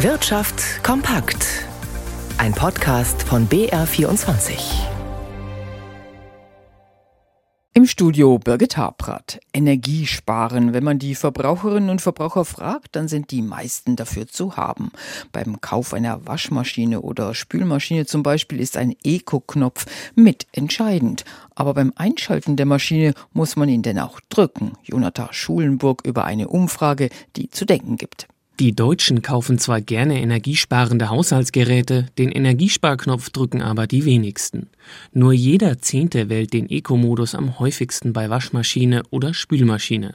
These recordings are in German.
Wirtschaft kompakt. Ein Podcast von BR24. Im Studio Birgit Habrath. Energiesparen. Wenn man die Verbraucherinnen und Verbraucher fragt, dann sind die meisten dafür zu haben. Beim Kauf einer Waschmaschine oder Spülmaschine zum Beispiel ist ein Eco-Knopf mitentscheidend. Aber beim Einschalten der Maschine muss man ihn denn auch drücken. Jonathan Schulenburg über eine Umfrage, die zu denken gibt. Die Deutschen kaufen zwar gerne energiesparende Haushaltsgeräte, den Energiesparknopf drücken aber die wenigsten. Nur jeder Zehnte wählt den Eco-Modus am häufigsten bei Waschmaschine oder Spülmaschine.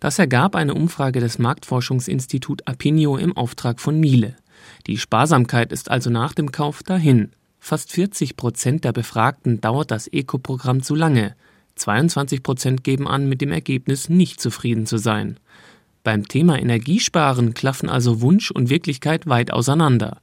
Das ergab eine Umfrage des Marktforschungsinstitut Apinio im Auftrag von Miele. Die Sparsamkeit ist also nach dem Kauf dahin. Fast 40 Prozent der Befragten dauert das Eco-Programm zu lange. 22 Prozent geben an, mit dem Ergebnis nicht zufrieden zu sein. Beim Thema Energiesparen klaffen also Wunsch und Wirklichkeit weit auseinander.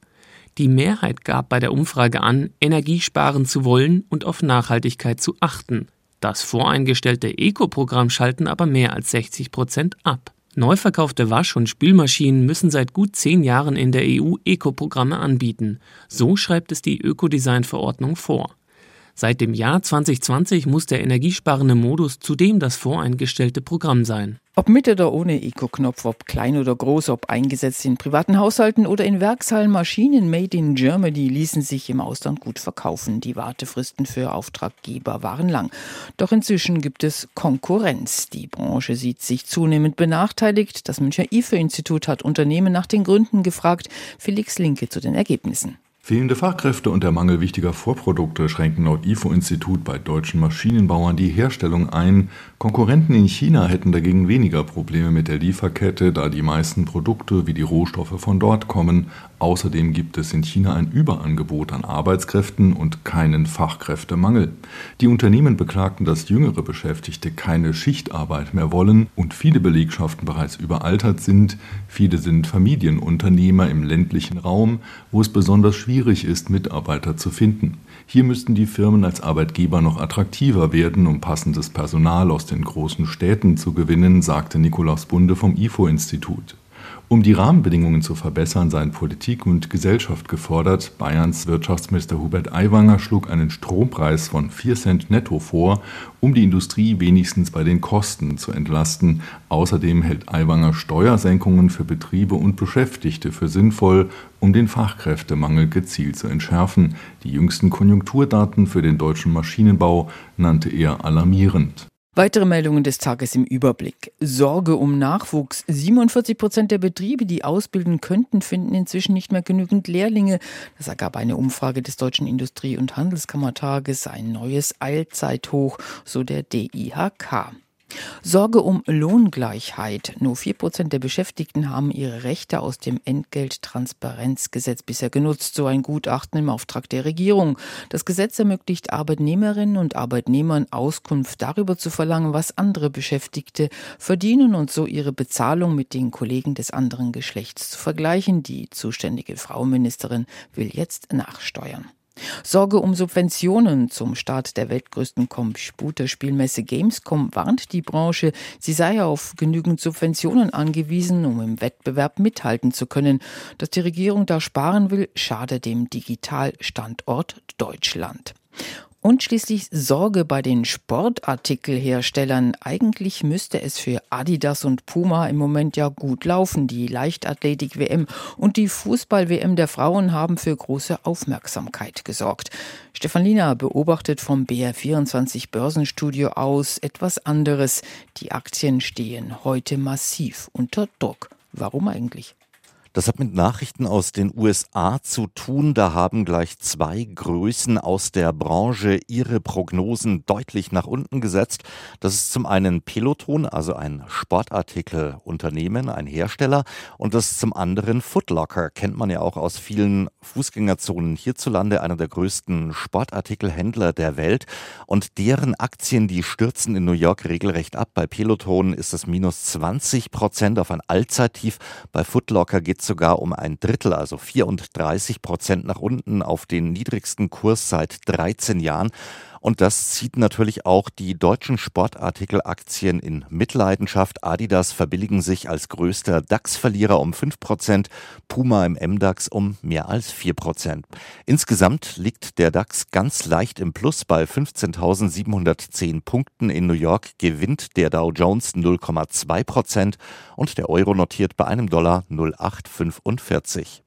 Die Mehrheit gab bei der Umfrage an, Energiesparen zu wollen und auf Nachhaltigkeit zu achten. Das voreingestellte Eco-Programm schalten aber mehr als 60 Prozent ab. Neu verkaufte Wasch- und Spülmaschinen müssen seit gut zehn Jahren in der EU Eco-Programme anbieten. So schreibt es die Ökodesign-Verordnung vor. Seit dem Jahr 2020 muss der energiesparende Modus zudem das voreingestellte Programm sein. Ob mit oder ohne Eco-Knopf, ob klein oder groß, ob eingesetzt in privaten Haushalten oder in Werkshallen, Maschinen made in Germany ließen sich im Ausland gut verkaufen. Die Wartefristen für Auftraggeber waren lang. Doch inzwischen gibt es Konkurrenz. Die Branche sieht sich zunehmend benachteiligt. Das Münchner IFE-Institut hat Unternehmen nach den Gründen gefragt. Felix Linke zu den Ergebnissen. Fehlende Fachkräfte und der Mangel wichtiger Vorprodukte schränken laut IFO-Institut bei deutschen Maschinenbauern die Herstellung ein. Konkurrenten in China hätten dagegen weniger Probleme mit der Lieferkette, da die meisten Produkte wie die Rohstoffe von dort kommen. Außerdem gibt es in China ein Überangebot an Arbeitskräften und keinen Fachkräftemangel. Die Unternehmen beklagten, dass jüngere Beschäftigte keine Schichtarbeit mehr wollen und viele Belegschaften bereits überaltert sind. Viele sind Familienunternehmer im ländlichen Raum, wo es besonders schwierig ist, Mitarbeiter zu finden. Hier müssten die Firmen als Arbeitgeber noch attraktiver werden, um passendes Personal aus den großen Städten zu gewinnen, sagte Nikolaus Bunde vom IFO-Institut. Um die Rahmenbedingungen zu verbessern, seien Politik und Gesellschaft gefordert. Bayerns Wirtschaftsminister Hubert Aiwanger schlug einen Strompreis von 4 Cent netto vor, um die Industrie wenigstens bei den Kosten zu entlasten. Außerdem hält Aiwanger Steuersenkungen für Betriebe und Beschäftigte für sinnvoll, um den Fachkräftemangel gezielt zu entschärfen. Die jüngsten Konjunkturdaten für den deutschen Maschinenbau nannte er alarmierend. Weitere Meldungen des Tages im Überblick. Sorge um Nachwuchs. 47 Prozent der Betriebe, die ausbilden könnten, finden inzwischen nicht mehr genügend Lehrlinge. Das ergab eine Umfrage des Deutschen Industrie- und Handelskammertages. Ein neues Eilzeithoch, so der DIHK. Sorge um Lohngleichheit. Nur vier Prozent der Beschäftigten haben ihre Rechte aus dem Entgelttransparenzgesetz bisher genutzt, so ein Gutachten im Auftrag der Regierung. Das Gesetz ermöglicht Arbeitnehmerinnen und Arbeitnehmern Auskunft darüber zu verlangen, was andere Beschäftigte verdienen und so ihre Bezahlung mit den Kollegen des anderen Geschlechts zu vergleichen. Die zuständige Frau Ministerin will jetzt nachsteuern. Sorge um Subventionen zum Start der weltgrößten Computerspielmesse Gamescom warnt die Branche, sie sei auf genügend Subventionen angewiesen, um im Wettbewerb mithalten zu können. Dass die Regierung da sparen will, schade dem Digitalstandort Deutschland. Und schließlich Sorge bei den Sportartikelherstellern. Eigentlich müsste es für Adidas und Puma im Moment ja gut laufen. Die Leichtathletik-WM und die Fußball-WM der Frauen haben für große Aufmerksamkeit gesorgt. Stefan Lina beobachtet vom BR24 Börsenstudio aus etwas anderes. Die Aktien stehen heute massiv unter Druck. Warum eigentlich? Das hat mit Nachrichten aus den USA zu tun. Da haben gleich zwei Größen aus der Branche ihre Prognosen deutlich nach unten gesetzt. Das ist zum einen Peloton, also ein Sportartikelunternehmen, ein Hersteller. Und das ist zum anderen Footlocker, kennt man ja auch aus vielen Fußgängerzonen hierzulande, einer der größten Sportartikelhändler der Welt. Und deren Aktien, die stürzen in New York regelrecht ab. Bei Peloton ist das minus 20 Prozent auf ein Allzeittief. Bei Footlocker geht geht sogar um ein Drittel, also 34 Prozent nach unten auf den niedrigsten Kurs seit 13 Jahren. Und das zieht natürlich auch die deutschen Sportartikelaktien in Mitleidenschaft. Adidas verbilligen sich als größter DAX-Verlierer um 5%, Puma im MDAX um mehr als 4%. Insgesamt liegt der DAX ganz leicht im Plus bei 15.710 Punkten. In New York gewinnt der Dow Jones 0,2% und der Euro notiert bei einem Dollar 0,845.